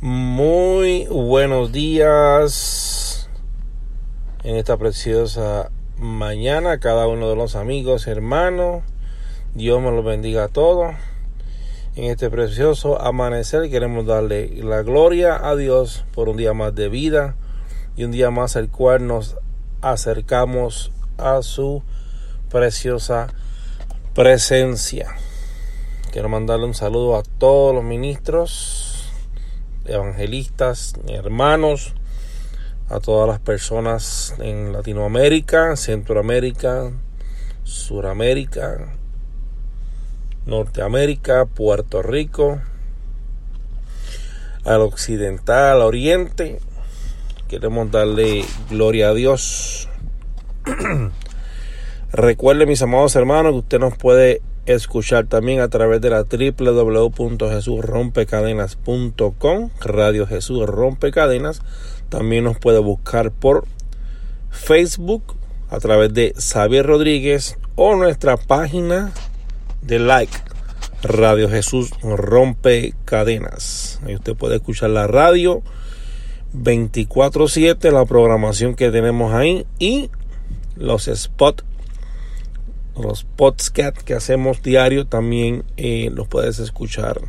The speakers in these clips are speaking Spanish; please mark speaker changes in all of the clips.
Speaker 1: Muy buenos días en esta preciosa mañana, cada uno de los amigos, hermanos. Dios me los bendiga a todos. En este precioso amanecer queremos darle la gloria a Dios por un día más de vida y un día más al cual nos acercamos a su preciosa presencia. Quiero mandarle un saludo a todos los ministros evangelistas, hermanos, a todas las personas en Latinoamérica, Centroamérica, Suramérica, Norteamérica, Puerto Rico, al occidental, al oriente. Queremos darle gloria a Dios. Recuerde, mis amados hermanos, que usted nos puede escuchar también a través de la www.jesusrompecadenas.com, Radio Jesús Rompecadenas. También nos puede buscar por Facebook a través de Xavier Rodríguez o nuestra página de like Radio Jesús Rompe Cadenas. Ahí usted puede escuchar la radio 24/7, la programación que tenemos ahí y los spots los podcasts que hacemos diario también eh, los puedes escuchar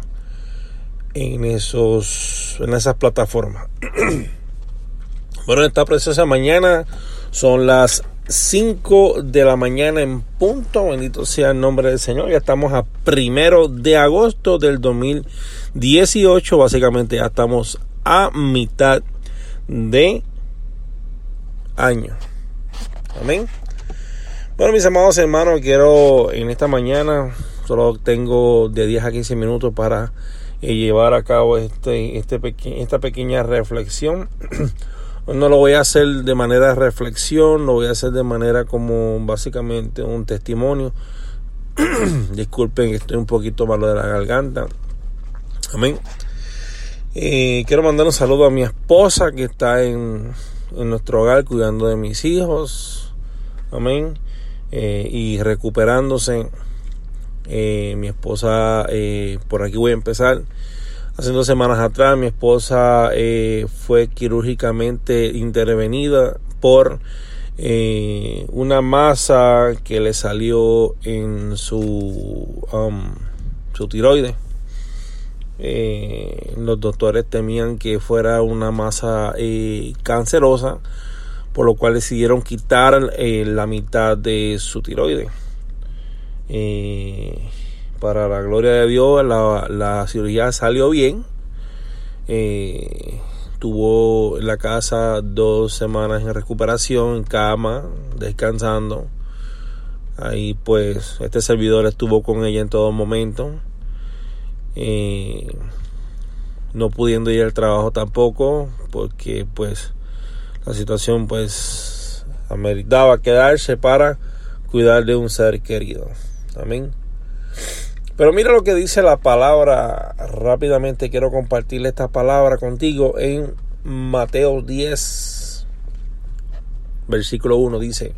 Speaker 1: en esos en esas plataformas. Bueno esta preciosa mañana son las 5 de la mañana en punto. Bendito sea el nombre del señor. Ya estamos a primero de agosto del 2018 básicamente ya estamos a mitad de año. Amén bueno, mis amados hermanos, quiero en esta mañana, solo tengo de 10 a 15 minutos para eh, llevar a cabo este, este esta pequeña reflexión. no lo voy a hacer de manera reflexión, lo voy a hacer de manera como básicamente un testimonio. Disculpen que estoy un poquito malo de la garganta. Amén. Eh, quiero mandar un saludo a mi esposa que está en nuestro hogar cuidando de mis hijos. Amén. Eh, y recuperándose. Eh, mi esposa, eh, por aquí voy a empezar. Hace dos semanas atrás mi esposa fue quirúrgicamente intervenida por una masa que le salió en su, um, su tiroides. los doctores temían que fuera una masa cancerosa por lo cual decidieron quitar eh, la mitad de su tiroides. Eh, para la gloria de Dios, la, cirugía salió bien. Eh, tuvo en la casa dos semanas en recuperación, en cama, descansando. Ahí pues este servidor estuvo con ella en todo momento. no pudiendo ir al trabajo tampoco, porque pues la situación pues ameritaba quedarse para cuidar de un ser querido. Amén. Pero mira lo que dice la palabra. Rápidamente quiero compartirle esta palabra contigo en Mateo 10, versículo 1 dice.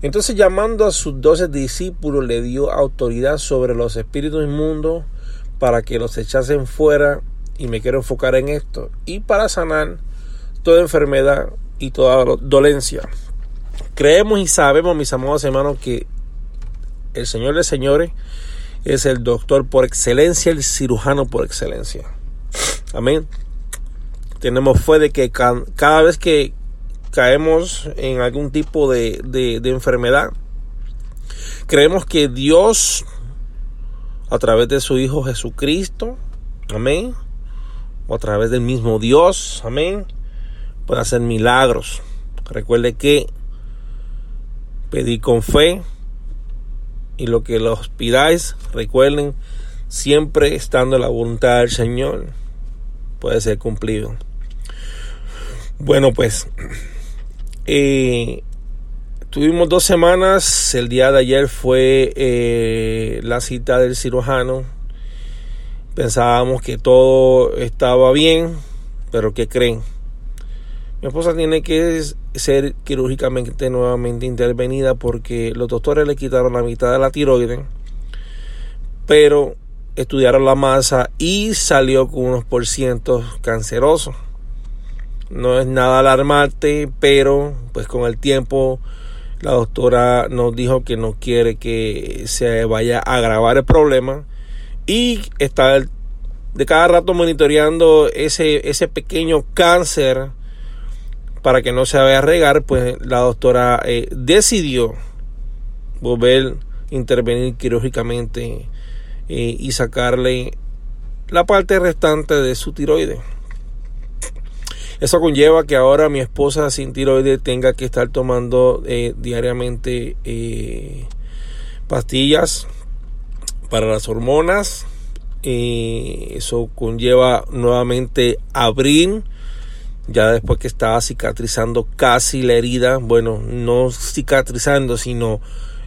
Speaker 1: Entonces llamando a sus doce discípulos le dio autoridad sobre los espíritus inmundos para que los echasen fuera y me quiero enfocar en esto y para sanar toda enfermedad y toda dolencia. Creemos y sabemos, mis amados hermanos, que el Señor de señores es el doctor por excelencia, el cirujano por excelencia. Amén. Tenemos fe de que cada vez que caemos en algún tipo de, de enfermedad, creemos que Dios, a través de su Hijo Jesucristo, amén, o a través del mismo Dios, amén, puede hacer milagros. Recuerde que pedí con fe y lo que los pidáis, recuerden, siempre estando en la voluntad del Señor, puede ser cumplido. Bueno, pues eh, tuvimos dos semanas. El día de ayer fue eh, la cita del cirujano. Pensábamos que todo estaba bien, pero ¿qué creen? Mi esposa tiene que ser quirúrgicamente nuevamente intervenida porque los doctores le quitaron la mitad de la tiroides, pero estudiaron la masa y salió con unos porcientos cancerosos. No es nada alarmante, pero pues con el tiempo la doctora nos dijo que no quiere que se vaya a agravar el problema y está de cada rato monitoreando ese, ese pequeño cáncer para que no se vaya a regar, pues la doctora eh, decidió volver a intervenir quirúrgicamente eh, y sacarle la parte restante de su tiroides. Eso conlleva que ahora mi esposa sin tiroides tenga que estar tomando eh, diariamente eh, pastillas para las hormonas. eso conlleva nuevamente abrir, ya después que estaba cicatrizando casi la herida, bueno, no cicatrizando, sino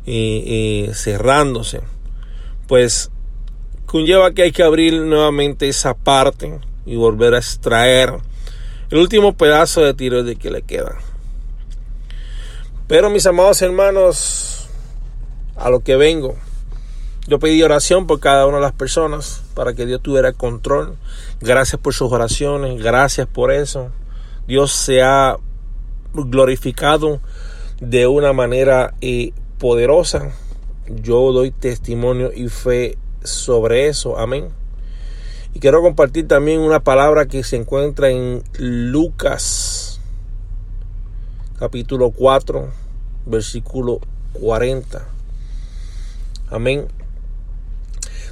Speaker 1: cerrándose. Pues conlleva que hay que abrir nuevamente esa parte y volver a extraer el último pedazo de tiroides que le queda. Pero mis amados hermanos, a lo que vengo, yo pedí oración por cada una de las personas para que Dios tuviera control. Gracias por sus oraciones, gracias por eso. Dios se ha glorificado de una manera eh, poderosa. Yo doy testimonio y fe sobre eso. Amén. Y quiero compartir también una palabra que se encuentra en Lucas capítulo 4, versículo 40. Amén.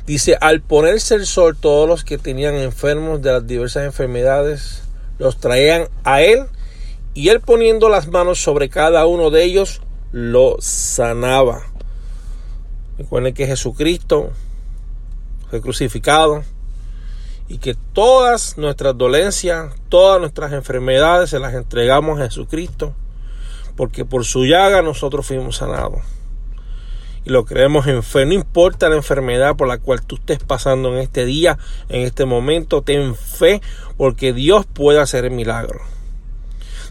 Speaker 1: Dice, al ponerse el sol, todos los que tenían enfermos de las diversas enfermedades los traían a él y él poniendo las manos sobre cada uno de ellos lo sanaba. Recuerden que Jesucristo fue crucificado y que todas nuestras dolencias, todas nuestras enfermedades se las entregamos a Jesucristo, porque por su llaga nosotros fuimos sanados. Y lo creemos en fe, no importa la enfermedad por la cual tú estés pasando en este día, en este momento, ten fe, porque Dios puede hacer el milagro.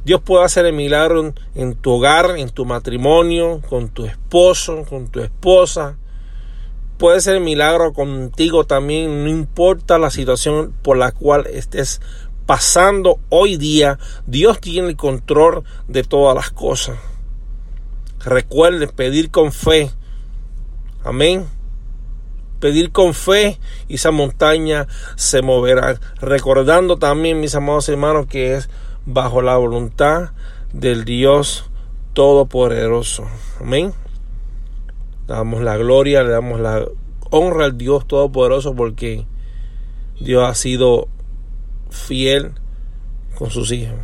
Speaker 1: Dios puede hacer el milagro en tu hogar, en tu matrimonio, con tu esposo, con tu esposa, puede ser milagro contigo también, no importa la situación por la cual estés pasando hoy día, Dios tiene el control de todas las cosas. Recuerde pedir con fe. Amén. Pedir con fe y esa montaña se moverá. Recordando también, mis amados hermanos, que es bajo la voluntad del Dios Todopoderoso. Amén damos la gloria, le damos la honra al Dios Todopoderoso porque Dios ha sido fiel con sus hijos.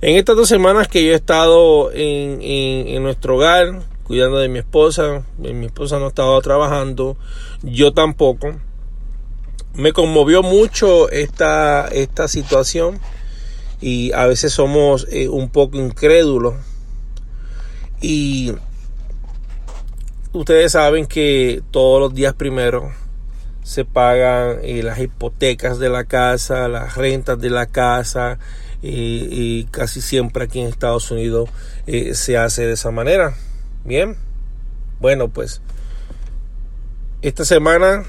Speaker 1: En estas dos semanas que yo he estado en, en, nuestro hogar, cuidando de mi esposa, mi esposa no estaba trabajando, yo tampoco. Me conmovió mucho esta, esta situación y a veces somos eh, un poco incrédulos. Y ustedes saben que todos los días primero se pagan eh, las hipotecas de la casa, las rentas de la casa y, casi siempre aquí en Estados Unidos eh, se hace de esa manera. Bien, bueno pues esta semana,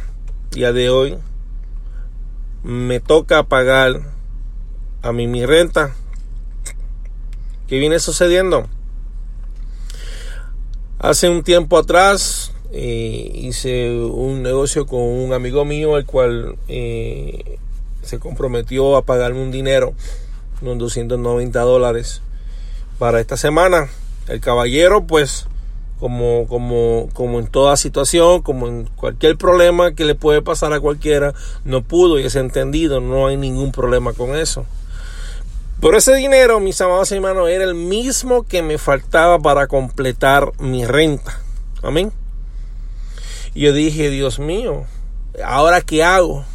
Speaker 1: día de hoy, me toca pagar a mí mi renta. ¿Qué viene sucediendo? Hace un tiempo atrás eh, hice un negocio con un amigo mío, el cual eh, se comprometió a pagarme un dinero, unos 290 dólares, para esta semana. El caballero, pues, como, como, como en toda situación, como en cualquier problema que le puede pasar a cualquiera, no pudo y es entendido, no hay ningún problema con eso. Pero ese dinero, mis amados hermanos, era el mismo que me faltaba para completar mi renta. Amén. Y yo dije, Dios mío, ¿ahora qué hago?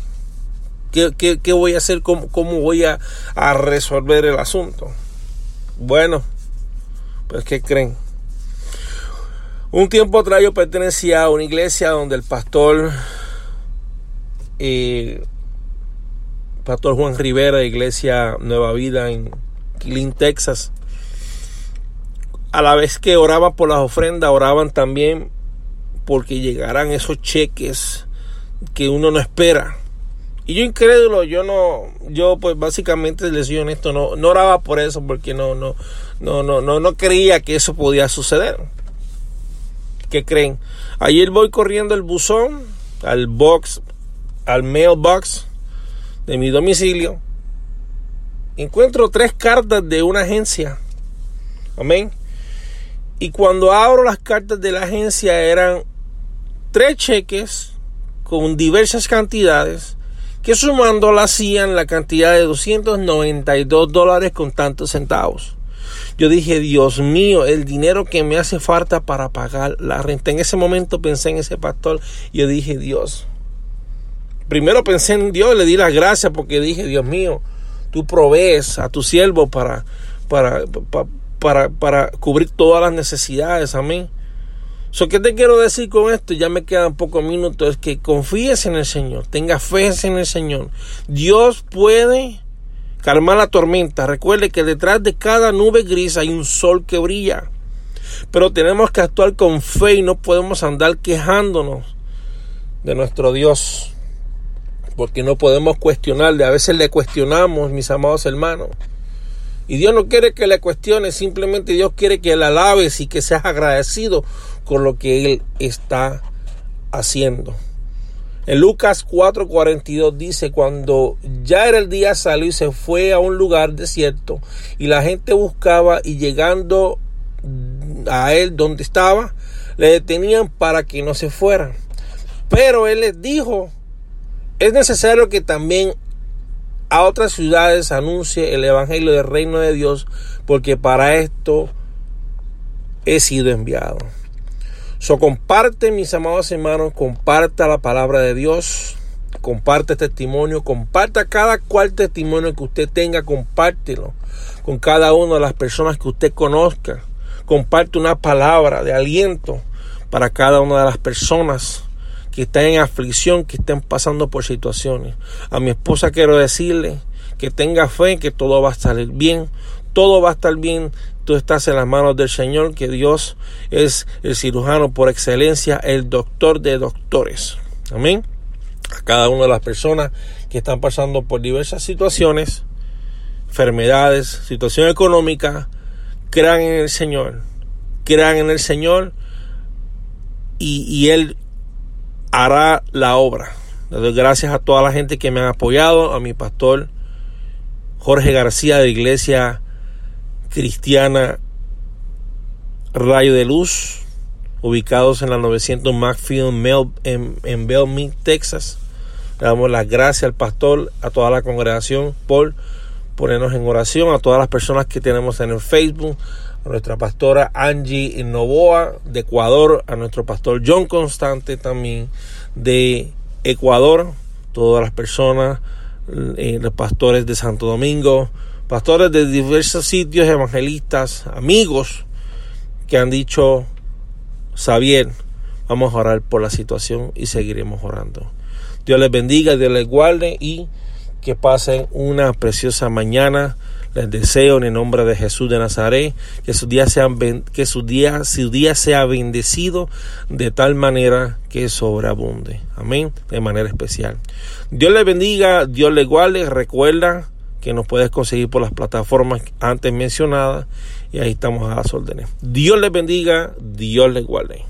Speaker 1: ¿Qué, voy a hacer? ¿Cómo, voy a, a, resolver el asunto? Bueno, pues ¿qué creen? Un tiempo atrás yo pertenecía a una iglesia donde el pastor eh, Pastor Juan Rivera, Iglesia Nueva Vida en Killeen, Texas. A la vez que oraban por las ofrendas, oraban también porque llegaran esos cheques que uno no espera. Y yo incrédulo, yo no, yo pues básicamente les soy honesto, no, no oraba por eso porque no, no, no, no, no, no creía que eso podía suceder. ¿Qué creen? Ayer voy corriendo el buzón al box, al mailbox de mi domicilio. Encuentro tres cartas de una agencia. Amén. Y cuando abro las cartas de la agencia eran tres cheques con diversas cantidades que sumando la hacían la cantidad de 292 dólares con tantos centavos. Yo dije, Dios mío, el dinero que me hace falta para pagar la renta. En ese momento pensé en ese pastor y yo dije, Dios. Primero pensé en Dios, le di las gracias porque dije, Dios mío, tú provees a tu siervo para, para, para, para, cubrir todas las necesidades. Amén. So, ¿Qué te quiero decir con esto? Ya me quedan pocos minutos. Es que confíes en el Señor, tenga fe en el Señor. Dios puede calmar la tormenta. Recuerde que detrás de cada nube gris hay un sol que brilla. Pero tenemos que actuar con fe y no podemos andar quejándonos de nuestro Dios. Porque no podemos cuestionarle. A veces le cuestionamos, mis amados hermanos. Y Dios no quiere que le cuestione, simplemente Dios quiere que le alabes y que seas agradecido con lo que Él está haciendo. En Lucas 4:42 dice, cuando ya era el día salió y se fue a un lugar desierto y la gente buscaba y llegando a él donde estaba, le detenían para que no se fueran. Pero él les dijo, es necesario que también a otras ciudades anuncie el Evangelio del Reino de Dios, porque para esto he sido enviado. So comparte, mis amados hermanos, comparta la palabra de Dios, comparte testimonio, comparta cada cual testimonio que usted tenga, compártelo con cada una de las personas que usted conozca. Comparte una palabra de aliento para cada una de las personas que están en aflicción, que estén pasando por situaciones. A mi esposa quiero decirle que tenga fe, que todo va a salir bien, todo va a estar bien tú estás en las manos del Señor, que Dios es el cirujano por excelencia, el doctor de doctores. Amén. A cada una de las personas que están pasando por diversas situaciones, enfermedades, situación económica, crean en el Señor. Crean en el Señor y, Él hará la obra. Le doy gracias a toda la gente que me ha apoyado, a mi pastor Jorge García de Iglesia cristiana Rayo de Luz, ubicados en la 900 Macfield en, en Texas. Le damos las gracias al pastor, a toda la congregación por ponernos en oración, a todas las personas que tenemos en el Facebook, a nuestra pastora Angie Novoa de Ecuador, a nuestro pastor John Constante también de Ecuador, todas las personas, eh, los pastores de Santo Domingo, pastores de diversos sitios, evangelistas, amigos que han dicho, Xavier, vamos a orar por la situación y seguiremos orando. Dios les bendiga, Dios les guarde y que pasen una preciosa mañana. Les deseo en el nombre de Jesús de Nazaret que su día sea, que su día sea bendecido de tal manera que sobreabunde. Amén. De manera especial. Dios les bendiga, Dios les guarde. Recuerda que nos puedes conseguir por las plataformas antes mencionadas y ahí estamos a las órdenes. Dios les bendiga, Dios les guarde.